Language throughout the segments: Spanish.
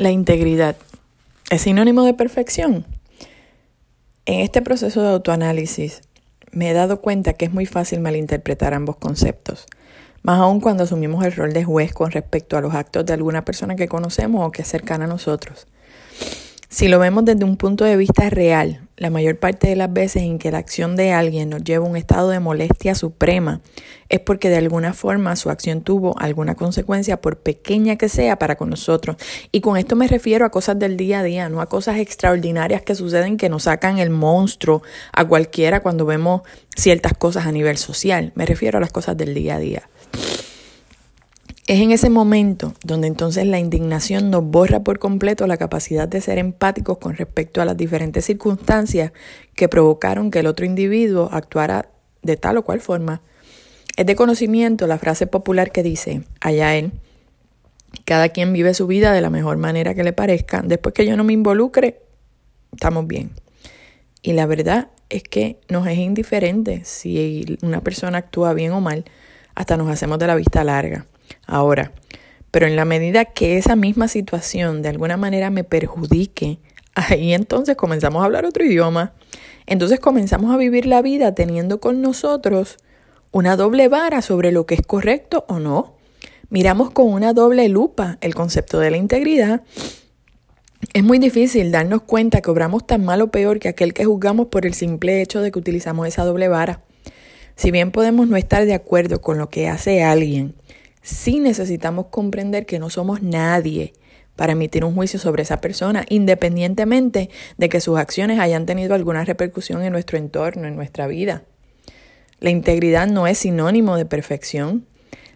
La integridad es sinónimo de perfección. En este proceso de autoanálisis me he dado cuenta que es muy fácil malinterpretar ambos conceptos, más aún cuando asumimos el rol de juez con respecto a los actos de alguna persona que conocemos o que es cercana a nosotros. Si lo vemos desde un punto de vista real, la mayor parte de las veces en que la acción de alguien nos lleva a un estado de molestia suprema es porque de alguna forma su acción tuvo alguna consecuencia, por pequeña que sea, para con nosotros. Y con esto me refiero a cosas del día a día, no a cosas extraordinarias que suceden que nos sacan el monstruo a cualquiera cuando vemos ciertas cosas a nivel social. Me refiero a las cosas del día a día. Es en ese momento donde entonces la indignación nos borra por completo la capacidad de ser empáticos con respecto a las diferentes circunstancias que provocaron que el otro individuo actuara de tal o cual forma. Es de conocimiento la frase popular que dice, allá él, cada quien vive su vida de la mejor manera que le parezca, después que yo no me involucre, estamos bien. Y la verdad es que nos es indiferente si una persona actúa bien o mal, hasta nos hacemos de la vista larga. Ahora, pero en la medida que esa misma situación de alguna manera me perjudique, ahí entonces comenzamos a hablar otro idioma. Entonces comenzamos a vivir la vida teniendo con nosotros una doble vara sobre lo que es correcto o no. Miramos con una doble lupa el concepto de la integridad. Es muy difícil darnos cuenta que obramos tan mal o peor que aquel que juzgamos por el simple hecho de que utilizamos esa doble vara. Si bien podemos no estar de acuerdo con lo que hace alguien, sí necesitamos comprender que no somos nadie para emitir un juicio sobre esa persona, independientemente de que sus acciones hayan tenido alguna repercusión en nuestro entorno, en nuestra vida. La integridad no es sinónimo de perfección.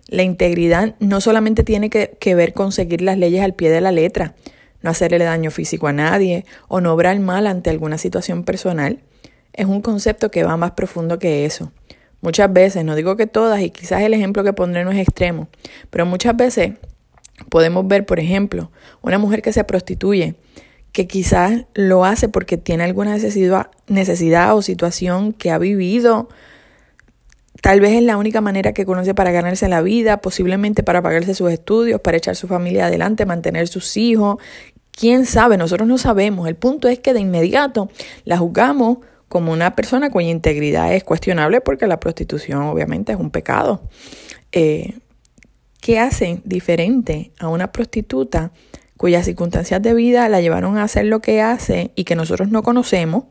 La integridad no solamente tiene que, que, ver con seguir las leyes al pie de la letra, no hacerle daño físico a nadie o no obrar mal ante alguna situación personal. Es un concepto que va más profundo que eso. Muchas veces, no digo que todas, y quizás el ejemplo que pondré no es extremo, pero muchas veces podemos ver, por ejemplo, una mujer que se prostituye, que quizás lo hace porque tiene alguna necesidad, o situación que ha vivido. Tal vez es la única manera que conoce para ganarse la vida, posiblemente para pagarse sus estudios, para echar su familia adelante, mantener sus hijos. ¿Quién sabe? Nosotros no sabemos. El punto es que de inmediato la juzgamos como una persona cuya integridad es cuestionable porque la prostitución obviamente es un pecado. Eh, ¿Qué hace diferente a una prostituta cuyas circunstancias de vida la llevaron a hacer lo que hace y que nosotros no conocemos?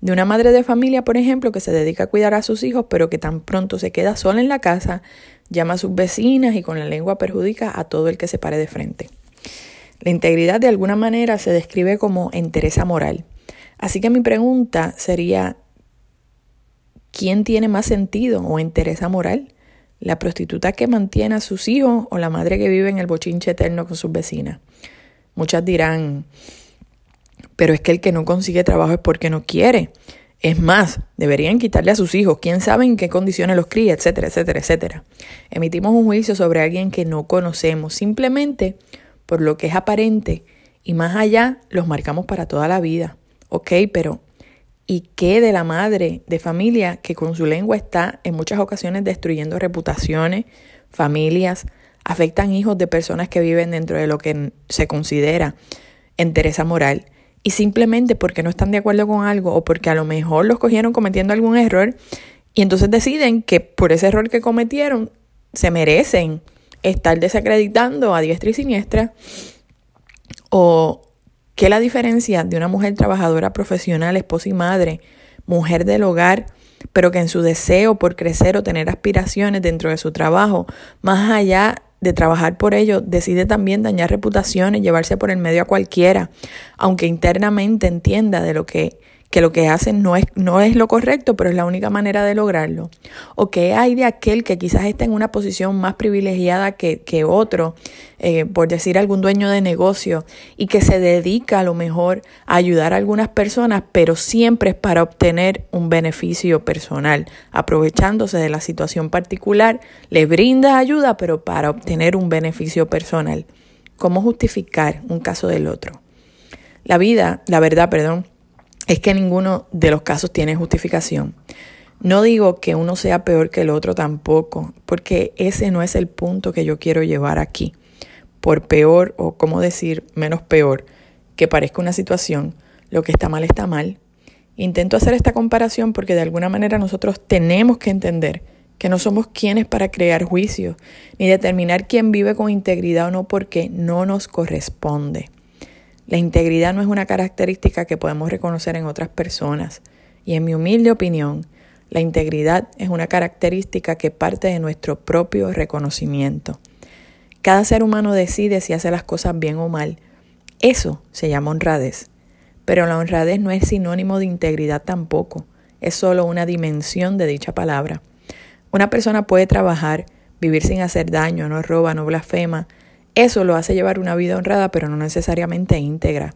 De una madre de familia, por ejemplo, que se dedica a cuidar a sus hijos, pero que tan pronto se queda sola en la casa, llama a sus vecinas y con la lengua perjudica a todo el que se pare de frente. La integridad de alguna manera se describe como entereza moral. Así que mi pregunta sería, ¿quién tiene más sentido o interés moral? ¿La prostituta que mantiene a sus hijos o la madre que vive en el bochinche eterno con sus vecinas? Muchas dirán, pero es que el que no consigue trabajo es porque no quiere. Es más, deberían quitarle a sus hijos, quién sabe en qué condiciones los cría, etcétera, etcétera, etcétera. Emitimos un juicio sobre alguien que no conocemos, simplemente por lo que es aparente y más allá los marcamos para toda la vida. Ok, pero ¿y qué de la madre de familia que con su lengua está en muchas ocasiones destruyendo reputaciones, familias, afectan hijos de personas que viven dentro de lo que se considera entereza moral? Y simplemente porque no están de acuerdo con algo o porque a lo mejor los cogieron cometiendo algún error y entonces deciden que por ese error que cometieron se merecen estar desacreditando a diestra y siniestra o ¿Qué la diferencia de una mujer trabajadora profesional, esposa y madre, mujer del hogar, pero que en su deseo por crecer o tener aspiraciones dentro de su trabajo, más allá de trabajar por ello, decide también dañar reputaciones, llevarse por el medio a cualquiera, aunque internamente entienda de lo que que lo que hacen no es, no es lo correcto, pero es la única manera de lograrlo. O que hay de aquel que quizás está en una posición más privilegiada que, que otro, eh, por decir algún dueño de negocio, y que se dedica a lo mejor a ayudar a algunas personas, pero siempre es para obtener un beneficio personal, aprovechándose de la situación particular, le brinda ayuda, pero para obtener un beneficio personal. ¿Cómo justificar un caso del otro? La vida, la verdad, perdón, es que ninguno de los casos tiene justificación. No digo que uno sea peor que el otro tampoco, porque ese no es el punto que yo quiero llevar aquí. por peor o, como decir, menos peor que parezca una situación, lo que está mal está mal. Intento hacer esta comparación porque de alguna manera nosotros tenemos que entender que no somos quienes para crear juicios, ni determinar quién vive con integridad o no porque no nos corresponde. La integridad no es una característica que podemos reconocer en otras personas y en mi humilde opinión, la integridad es una característica que parte de nuestro propio reconocimiento. Cada ser humano decide si hace las cosas bien o mal. Eso se llama honradez. Pero la honradez no es sinónimo de integridad tampoco, es solo una dimensión de dicha palabra. Una persona puede trabajar, vivir sin hacer daño, no roba, no blasfema. Eso lo hace llevar una vida honrada, pero no necesariamente íntegra.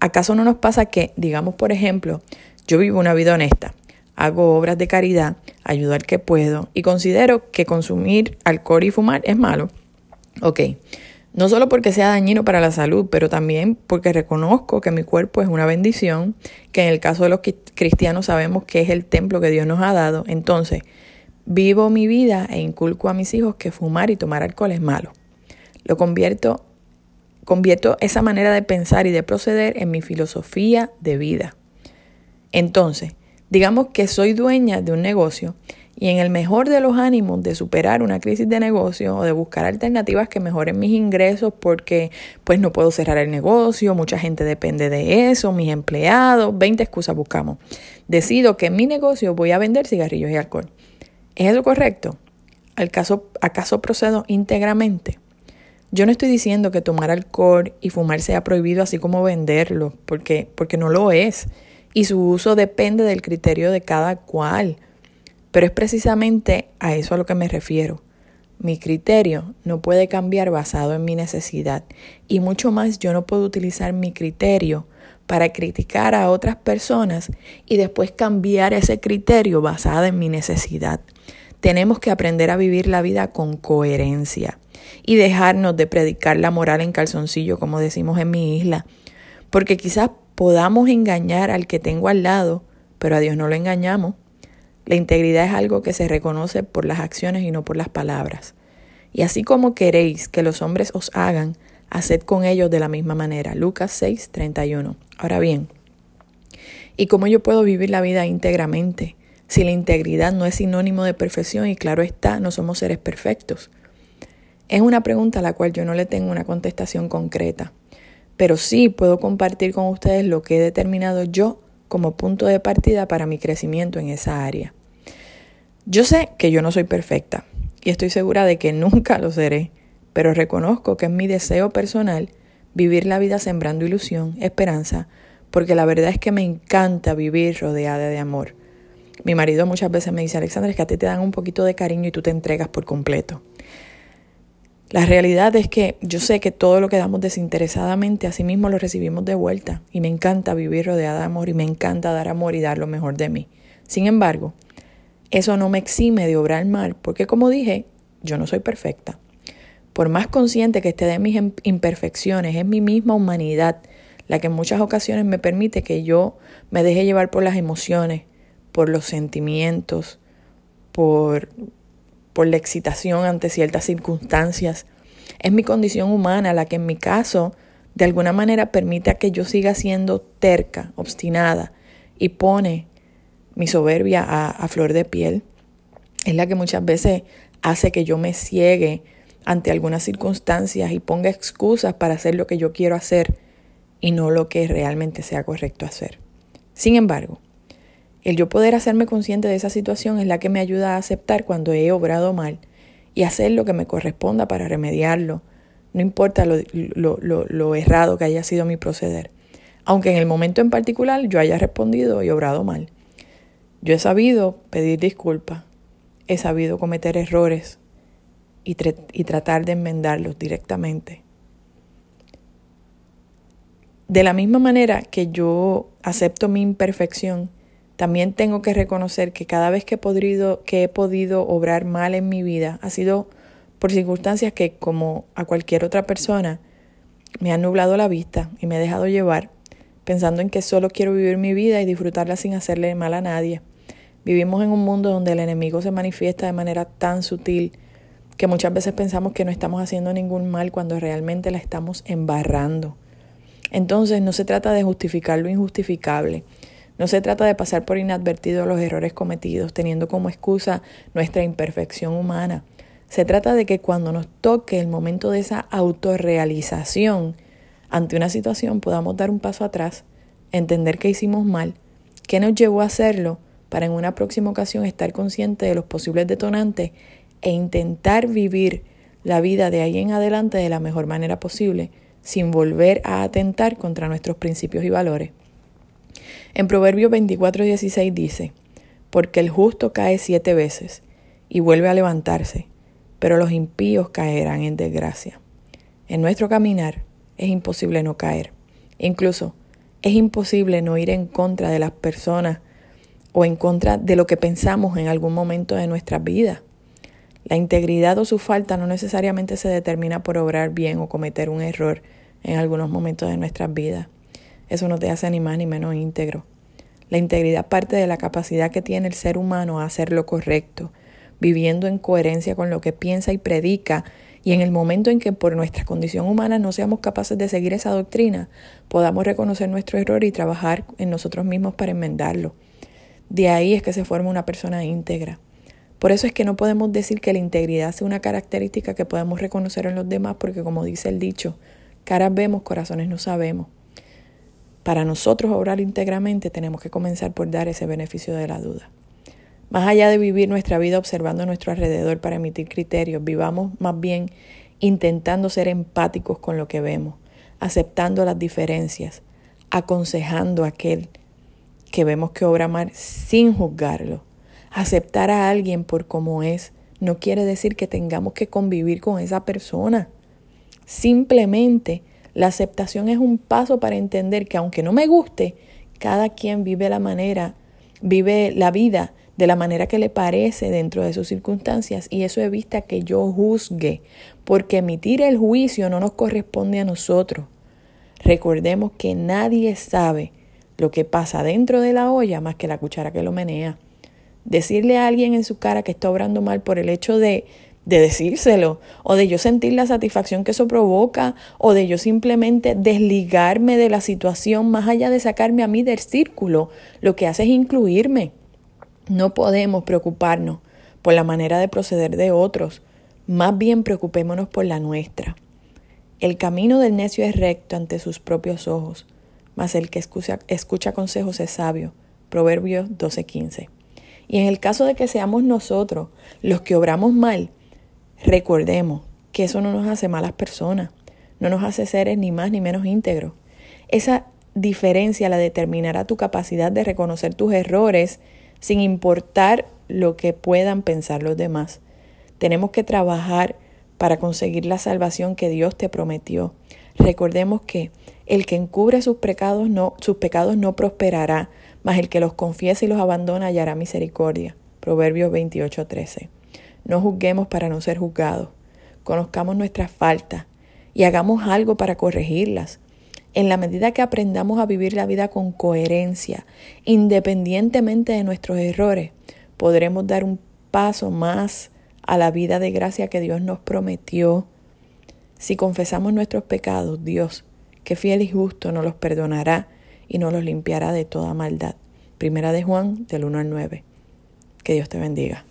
¿Acaso no nos pasa que, digamos por ejemplo, yo vivo una vida honesta, hago obras de caridad, ayudo al que puedo y considero que consumir alcohol y fumar es malo? Ok, no solo porque sea dañino para la salud, pero también porque reconozco que mi cuerpo es una bendición, que en el caso de los cristianos sabemos que es el templo que Dios nos ha dado. Entonces, vivo mi vida e inculco a mis hijos que fumar y tomar alcohol es malo. Lo convierto, convierto esa manera de pensar y de proceder en mi filosofía de vida. Entonces, digamos que soy dueña de un negocio y en el mejor de los ánimos de superar una crisis de negocio o de buscar alternativas que mejoren mis ingresos porque pues no puedo cerrar el negocio, mucha gente depende de eso, mis empleados, 20 excusas buscamos. Decido que en mi negocio voy a vender cigarrillos y alcohol. ¿Es eso correcto? ¿Acaso procedo íntegramente? Yo no estoy diciendo que tomar alcohol y fumar sea prohibido así como venderlo, porque, porque no lo es. Y su uso depende del criterio de cada cual. Pero es precisamente a eso a lo que me refiero. Mi criterio no puede cambiar basado en mi necesidad y mucho más yo no puedo utilizar mi criterio para criticar a otras personas y después cambiar ese criterio basado en mi necesidad. Tenemos que aprender a vivir la vida con coherencia y dejarnos de predicar la moral en calzoncillo, como decimos en mi isla, porque quizás podamos engañar al que tengo al lado, pero a Dios no lo engañamos. La integridad es algo que se reconoce por las acciones y no por las palabras. Y así como queréis que los hombres os hagan, haced con ellos de la misma manera. Lucas 6, 31. Ahora bien, ¿y cómo yo puedo vivir la vida íntegramente? Si la integridad no es sinónimo de perfección y claro está, no somos seres perfectos. Es una pregunta a la cual yo no le tengo una contestación concreta, pero sí puedo compartir con ustedes lo que he determinado yo como punto de partida para mi crecimiento en esa área. Yo sé que yo no soy perfecta y estoy segura de que nunca lo seré, pero reconozco que es mi deseo personal vivir la vida sembrando ilusión, esperanza, porque la verdad es que me encanta vivir rodeada de amor. Mi marido muchas veces me dice, Alexandra, es que a ti te dan un poquito de cariño y tú te entregas por completo. La realidad es que yo sé que todo lo que damos desinteresadamente, así mismo lo recibimos de vuelta. Y me encanta vivir rodeada de amor y me encanta dar amor y dar lo mejor de mí. Sin embargo, eso no me exime de obrar mal, porque como dije, yo no soy perfecta. Por más consciente que esté de mis imperfecciones, es mi misma humanidad la que en muchas ocasiones me permite que yo me deje llevar por las emociones, por los sentimientos, por, por la excitación ante ciertas circunstancias. Es mi condición humana la que en mi caso de alguna manera permite que yo siga siendo terca, obstinada y pone mi soberbia a, flor de piel, es la que muchas veces hace que yo me ciegue ante algunas circunstancias y ponga excusas para hacer lo que yo quiero hacer y no lo que realmente sea correcto hacer. Sin embargo, el yo poder hacerme consciente de esa situación es la que me ayuda a aceptar cuando he obrado mal y hacer lo que me corresponda para remediarlo, no importa lo, lo, lo errado que haya sido mi proceder, aunque en el momento en particular yo haya respondido y obrado mal. Yo he sabido pedir disculpas, he sabido cometer errores y, y tratar de enmendarlos directamente. De la misma manera que yo acepto mi imperfección, también tengo que reconocer que cada vez que he, podido, obrar mal en mi vida ha sido por circunstancias que, como a cualquier otra persona, me han nublado la vista y me he dejado llevar, pensando en que solo quiero vivir mi vida y disfrutarla sin hacerle mal a nadie. Vivimos en un mundo donde el enemigo se manifiesta de manera tan sutil que muchas veces pensamos que no estamos haciendo ningún mal cuando realmente la estamos embarrando. Entonces no se trata de justificar lo injustificable, no se trata de pasar por inadvertido los errores cometidos, teniendo como excusa nuestra imperfección humana. Se trata de que cuando nos toque el momento de esa autorrealización ante una situación podamos dar un paso atrás, entender que hicimos mal, qué nos llevó a hacerlo, para en una próxima ocasión estar consciente de los posibles detonantes e intentar vivir la vida de ahí en adelante de la mejor manera posible, sin volver a atentar contra nuestros principios y valores. En Proverbios 24:16 dice, porque el justo cae siete veces y vuelve a levantarse, pero los impíos caerán en desgracia. En nuestro caminar es imposible no caer. Incluso es imposible no ir en contra de las personas o en contra de lo que pensamos en algún momento de nuestra vida. La integridad o su falta no necesariamente se determina por obrar bien o cometer un error en algunos momentos de nuestras vidas. Eso no te hace ni más ni menos íntegro. La integridad parte de la capacidad que tiene el ser humano a hacer lo correcto, viviendo en coherencia con lo que piensa y predica, y en el momento en que por nuestra condición humana no seamos capaces de seguir esa doctrina, podamos reconocer nuestro error y trabajar en nosotros mismos para enmendarlo. De ahí es que se forma una persona íntegra. Por eso es que no podemos decir que la integridad sea una característica que podemos reconocer en los demás, porque como dice el dicho, caras vemos, corazones no sabemos. Para nosotros obrar íntegramente tenemos que comenzar por dar ese beneficio de la duda. Más allá de vivir nuestra vida observando a nuestro alrededor para emitir criterios, vivamos más bien intentando ser empáticos con lo que vemos, aceptando las diferencias, aconsejando a aquel que vemos que obra mal sin juzgarlo. Aceptar a alguien por como es no quiere decir que tengamos que convivir con esa persona. Simplemente la aceptación es un paso para entender que aunque no me guste, cada quien vive la manera, vive la vida de la manera que le parece dentro de sus circunstancias y eso evita que yo juzgue, porque emitir el juicio no nos corresponde a nosotros. Recordemos que nadie sabe lo que pasa dentro de la olla más que la cuchara que lo menea. Decirle a alguien en su cara que está obrando mal por el hecho de de decírselo, o de yo sentir la satisfacción que eso provoca, o de yo simplemente desligarme de la situación más allá de sacarme a mí del círculo, lo que hace es incluirme. No podemos preocuparnos por la manera de proceder de otros, más bien preocupémonos por la nuestra. El camino del necio es recto ante sus propios ojos, mas el que escucha, escucha consejos es sabio. Proverbios 12:15. Y en el caso de que seamos nosotros los que obramos mal, Recordemos que eso no nos hace malas personas, no nos hace seres ni más ni menos íntegros. Esa diferencia la determinará tu capacidad de reconocer tus errores sin importar lo que puedan pensar los demás. Tenemos que trabajar para conseguir la salvación que Dios te prometió. Recordemos que el que encubre sus pecados no, sus pecados no prosperará, mas el que los confiesa y los abandona hallará misericordia. Proverbios 28:13. No juzguemos para no ser juzgados. Conozcamos nuestras faltas y hagamos algo para corregirlas. En la medida que aprendamos a vivir la vida con coherencia, independientemente de nuestros errores, podremos dar un paso más a la vida de gracia que Dios nos prometió. Si confesamos nuestros pecados, Dios, que fiel y justo, nos los perdonará y nos los limpiará de toda maldad. Primera de Juan, del 1 al 9. Que Dios te bendiga.